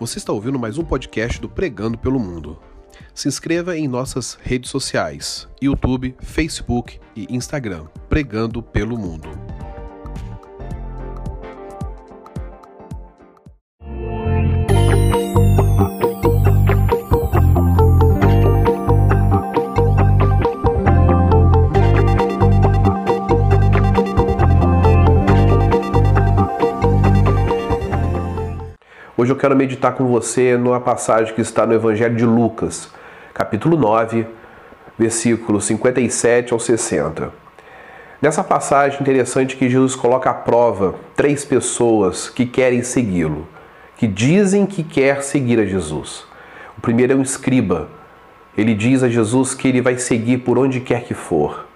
Você está ouvindo mais um podcast do Pregando pelo Mundo. Se inscreva em nossas redes sociais: YouTube, Facebook e Instagram. Pregando pelo Mundo. Hoje eu quero meditar com você numa passagem que está no Evangelho de Lucas, capítulo 9, versículos 57 ao 60. Nessa passagem interessante que Jesus coloca à prova três pessoas que querem segui-lo, que dizem que quer seguir a Jesus. O primeiro é um escriba. Ele diz a Jesus que ele vai seguir por onde quer que for.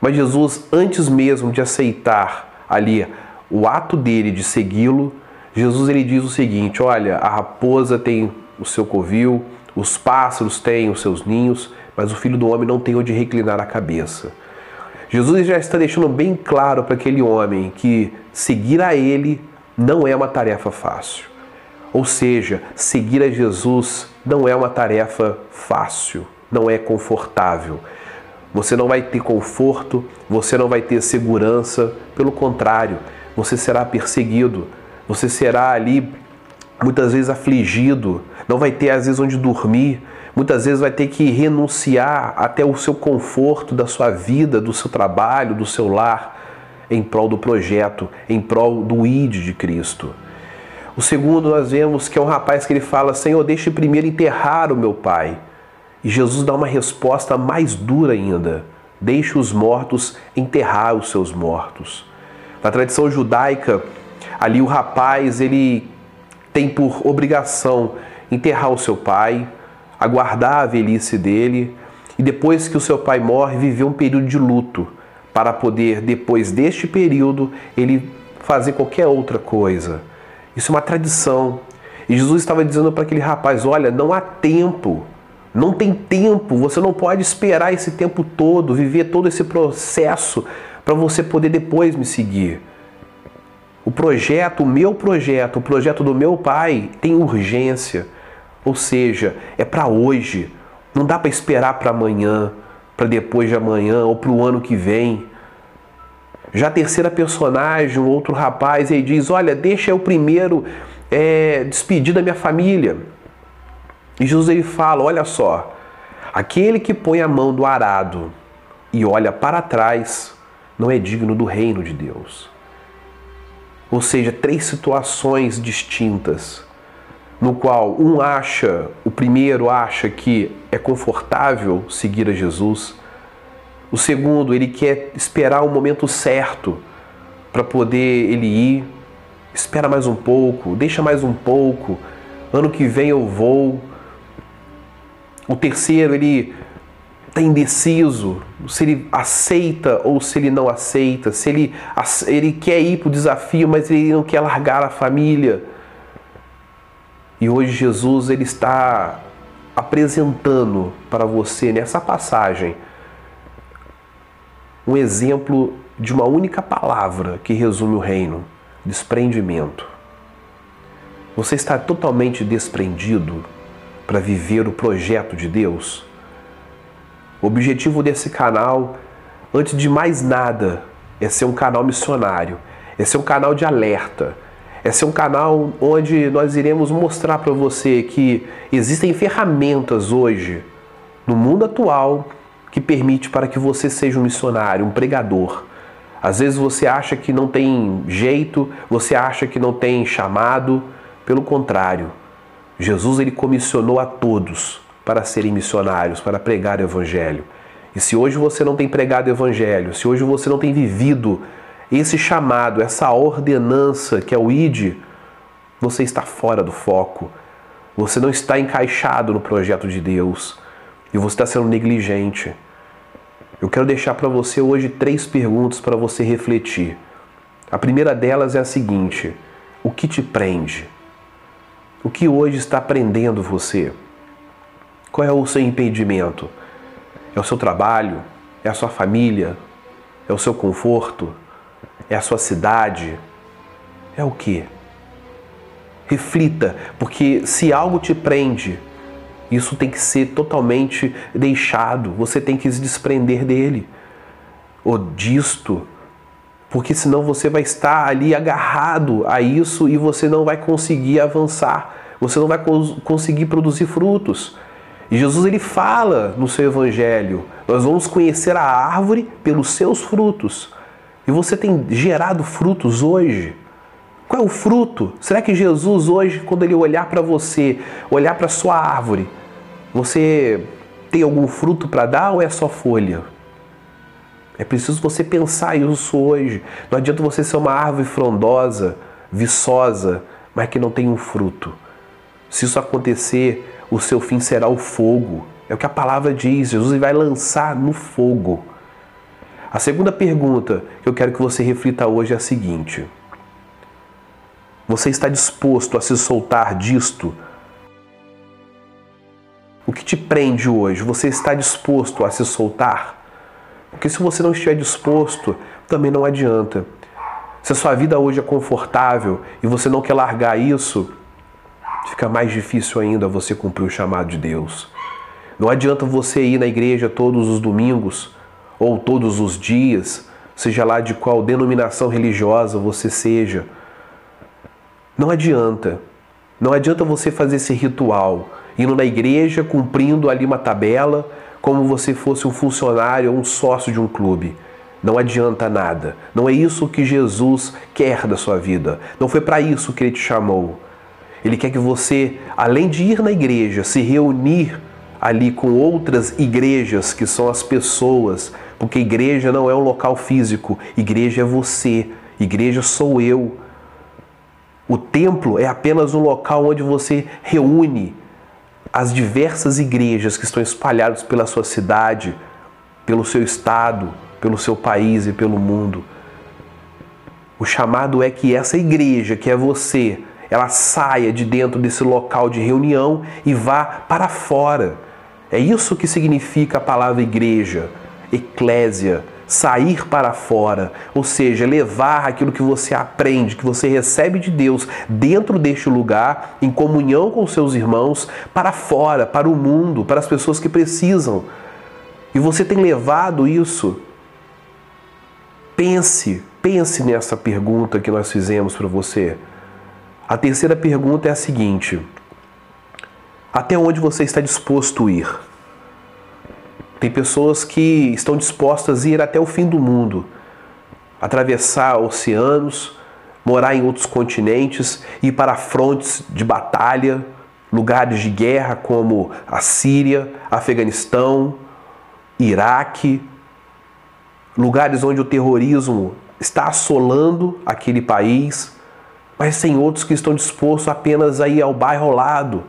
Mas Jesus, antes mesmo de aceitar ali o ato dele de segui-lo, Jesus ele diz o seguinte: olha, a raposa tem o seu covil, os pássaros têm os seus ninhos, mas o filho do homem não tem onde reclinar a cabeça. Jesus já está deixando bem claro para aquele homem que seguir a ele não é uma tarefa fácil. Ou seja, seguir a Jesus não é uma tarefa fácil, não é confortável. Você não vai ter conforto, você não vai ter segurança, pelo contrário, você será perseguido, você será ali muitas vezes afligido, não vai ter às vezes onde dormir, muitas vezes vai ter que renunciar até o seu conforto da sua vida, do seu trabalho, do seu lar, em prol do projeto, em prol do ID de Cristo. O segundo nós vemos que é um rapaz que ele fala: Senhor, deixe primeiro enterrar o meu pai. E Jesus dá uma resposta mais dura ainda: Deixe os mortos enterrar os seus mortos. Na tradição judaica, Ali o rapaz, ele tem por obrigação enterrar o seu pai, aguardar a velhice dele e depois que o seu pai morre, viver um período de luto para poder depois deste período ele fazer qualquer outra coisa. Isso é uma tradição. E Jesus estava dizendo para aquele rapaz: "Olha, não há tempo. Não tem tempo, você não pode esperar esse tempo todo, viver todo esse processo para você poder depois me seguir. O projeto, o meu projeto, o projeto do meu pai tem urgência. Ou seja, é para hoje. Não dá para esperar para amanhã, para depois de amanhã ou para o ano que vem. Já a terceira personagem, um outro rapaz, ele diz: Olha, deixa eu primeiro é, despedir da minha família. E Jesus ele fala: Olha só, aquele que põe a mão do arado e olha para trás não é digno do reino de Deus. Ou seja, três situações distintas, no qual um acha, o primeiro acha que é confortável seguir a Jesus, o segundo, ele quer esperar o momento certo para poder ele ir, espera mais um pouco, deixa mais um pouco, ano que vem eu vou. O terceiro, ele está indeciso se ele aceita ou se ele não aceita, se ele, ele quer ir para o desafio, mas ele não quer largar a família. E hoje Jesus ele está apresentando para você nessa passagem um exemplo de uma única palavra que resume o reino: desprendimento. Você está totalmente desprendido para viver o projeto de Deus? O objetivo desse canal, antes de mais nada, é ser um canal missionário, é ser um canal de alerta, é ser um canal onde nós iremos mostrar para você que existem ferramentas hoje no mundo atual que permite para que você seja um missionário, um pregador. Às vezes você acha que não tem jeito, você acha que não tem chamado, pelo contrário. Jesus ele comissionou a todos para serem missionários, para pregar o Evangelho. E se hoje você não tem pregado o Evangelho, se hoje você não tem vivido esse chamado, essa ordenança que é o ID, você está fora do foco. Você não está encaixado no projeto de Deus e você está sendo negligente. Eu quero deixar para você hoje três perguntas para você refletir. A primeira delas é a seguinte: o que te prende? O que hoje está prendendo você? Qual é o seu impedimento? É o seu trabalho? É a sua família? É o seu conforto? É a sua cidade? É o que? Reflita, porque se algo te prende, isso tem que ser totalmente deixado, você tem que se desprender dele ou disto, porque senão você vai estar ali agarrado a isso e você não vai conseguir avançar, você não vai conseguir produzir frutos. E Jesus ele fala no seu evangelho: nós vamos conhecer a árvore pelos seus frutos. E você tem gerado frutos hoje? Qual é o fruto? Será que Jesus hoje, quando ele olhar para você, olhar para sua árvore, você tem algum fruto para dar ou é só folha? É preciso você pensar isso hoje. Não adianta você ser uma árvore frondosa, viçosa, mas que não tem um fruto. Se isso acontecer, o seu fim será o fogo. É o que a palavra diz. Jesus vai lançar no fogo. A segunda pergunta que eu quero que você reflita hoje é a seguinte: Você está disposto a se soltar disto? O que te prende hoje? Você está disposto a se soltar? Porque se você não estiver disposto, também não adianta. Se a sua vida hoje é confortável e você não quer largar isso, fica mais difícil ainda você cumprir o chamado de Deus. Não adianta você ir na igreja todos os domingos ou todos os dias, seja lá de qual denominação religiosa você seja. Não adianta. Não adianta você fazer esse ritual, indo na igreja, cumprindo ali uma tabela, como você fosse um funcionário ou um sócio de um clube. Não adianta nada. Não é isso que Jesus quer da sua vida. Não foi para isso que ele te chamou. Ele quer que você, além de ir na igreja, se reunir ali com outras igrejas, que são as pessoas, porque igreja não é um local físico, igreja é você, igreja sou eu. O templo é apenas um local onde você reúne as diversas igrejas que estão espalhadas pela sua cidade, pelo seu estado, pelo seu país e pelo mundo. O chamado é que essa igreja, que é você, ela saia de dentro desse local de reunião e vá para fora. É isso que significa a palavra igreja, eclésia, sair para fora, ou seja, levar aquilo que você aprende, que você recebe de Deus dentro deste lugar, em comunhão com seus irmãos, para fora, para o mundo, para as pessoas que precisam. E você tem levado isso. Pense, pense nessa pergunta que nós fizemos para você. A terceira pergunta é a seguinte: até onde você está disposto a ir? Tem pessoas que estão dispostas a ir até o fim do mundo, atravessar oceanos, morar em outros continentes, ir para frontes de batalha, lugares de guerra como a Síria, Afeganistão, Iraque, lugares onde o terrorismo está assolando aquele país, mas tem outros que estão dispostos apenas a ir ao bairro ao lado.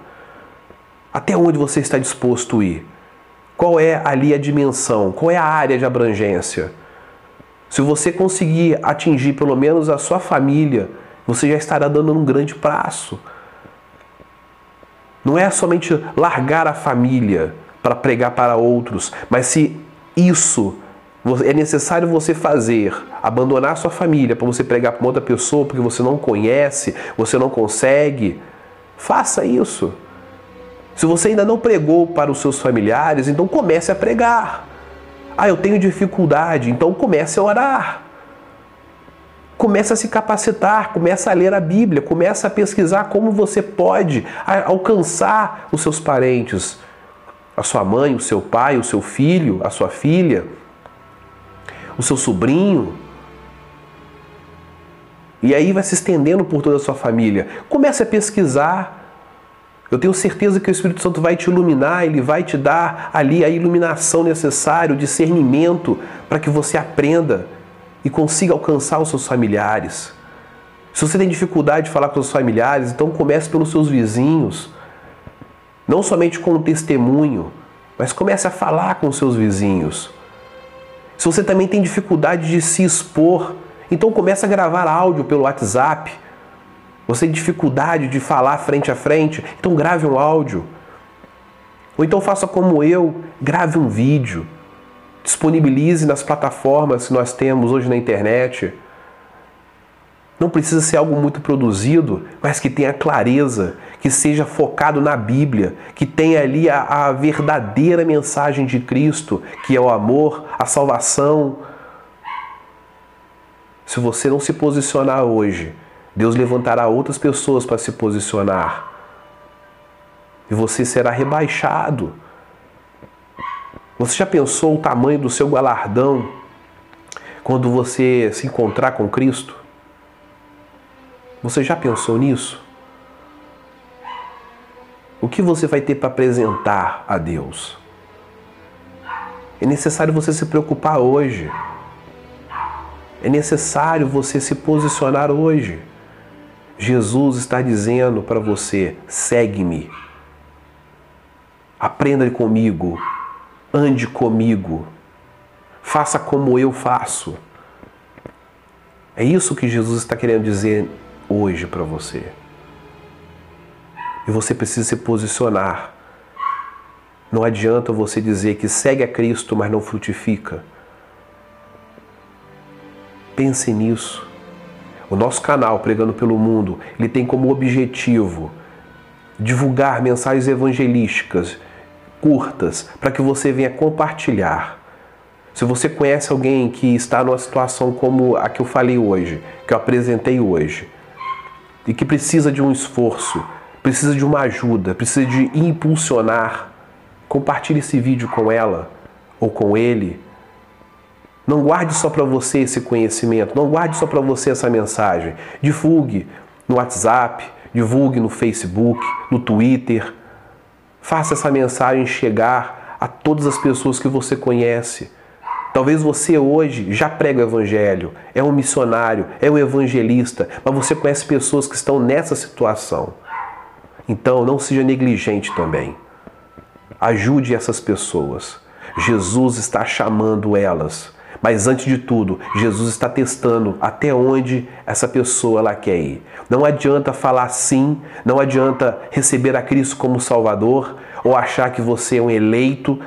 Até onde você está disposto a ir? Qual é ali a dimensão? Qual é a área de abrangência? Se você conseguir atingir pelo menos a sua família, você já estará dando um grande passo. Não é somente largar a família para pregar para outros, mas se isso é necessário você fazer, abandonar sua família para você pregar para outra pessoa porque você não conhece, você não consegue, faça isso. Se você ainda não pregou para os seus familiares, então comece a pregar. Ah, eu tenho dificuldade, então comece a orar. Comece a se capacitar, comece a ler a Bíblia, comece a pesquisar como você pode alcançar os seus parentes, a sua mãe, o seu pai, o seu filho, a sua filha, o seu sobrinho. E aí vai se estendendo por toda a sua família. Comece a pesquisar, eu tenho certeza que o Espírito Santo vai te iluminar, ele vai te dar ali a iluminação necessária, o discernimento para que você aprenda e consiga alcançar os seus familiares. Se você tem dificuldade de falar com os seus familiares, então comece pelos seus vizinhos. Não somente com o testemunho, mas comece a falar com os seus vizinhos. Se você também tem dificuldade de se expor, então comece a gravar áudio pelo WhatsApp você tem dificuldade de falar frente a frente? Então grave um áudio. Ou então faça como eu, grave um vídeo. Disponibilize nas plataformas que nós temos hoje na internet. Não precisa ser algo muito produzido, mas que tenha clareza, que seja focado na Bíblia, que tenha ali a, a verdadeira mensagem de Cristo, que é o amor, a salvação. Se você não se posicionar hoje, Deus levantará outras pessoas para se posicionar. E você será rebaixado. Você já pensou o tamanho do seu galardão quando você se encontrar com Cristo? Você já pensou nisso? O que você vai ter para apresentar a Deus? É necessário você se preocupar hoje. É necessário você se posicionar hoje. Jesus está dizendo para você: segue-me. Aprenda comigo. Ande comigo. Faça como eu faço. É isso que Jesus está querendo dizer hoje para você. E você precisa se posicionar. Não adianta você dizer que segue a Cristo, mas não frutifica. Pense nisso. O nosso canal Pregando pelo Mundo, ele tem como objetivo divulgar mensagens evangelísticas curtas para que você venha compartilhar. Se você conhece alguém que está numa situação como a que eu falei hoje, que eu apresentei hoje, e que precisa de um esforço, precisa de uma ajuda, precisa de impulsionar, compartilhe esse vídeo com ela ou com ele. Não guarde só para você esse conhecimento, não guarde só para você essa mensagem. Divulgue no WhatsApp, divulgue no Facebook, no Twitter. Faça essa mensagem chegar a todas as pessoas que você conhece. Talvez você hoje já prega o evangelho, é um missionário, é um evangelista, mas você conhece pessoas que estão nessa situação. Então, não seja negligente também. Ajude essas pessoas. Jesus está chamando elas. Mas antes de tudo, Jesus está testando até onde essa pessoa ela quer ir. Não adianta falar sim, não adianta receber a Cristo como Salvador ou achar que você é um eleito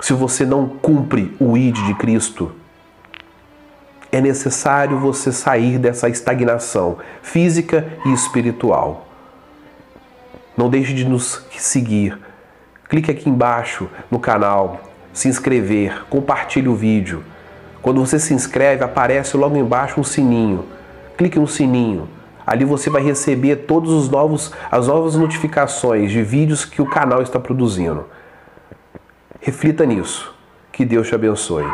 se você não cumpre o ID de Cristo. É necessário você sair dessa estagnação física e espiritual. Não deixe de nos seguir. Clique aqui embaixo no canal, se inscrever, compartilhe o vídeo. Quando você se inscreve, aparece logo embaixo um sininho. Clique no sininho. Ali você vai receber todos os novos as novas notificações de vídeos que o canal está produzindo. Reflita nisso. Que Deus te abençoe.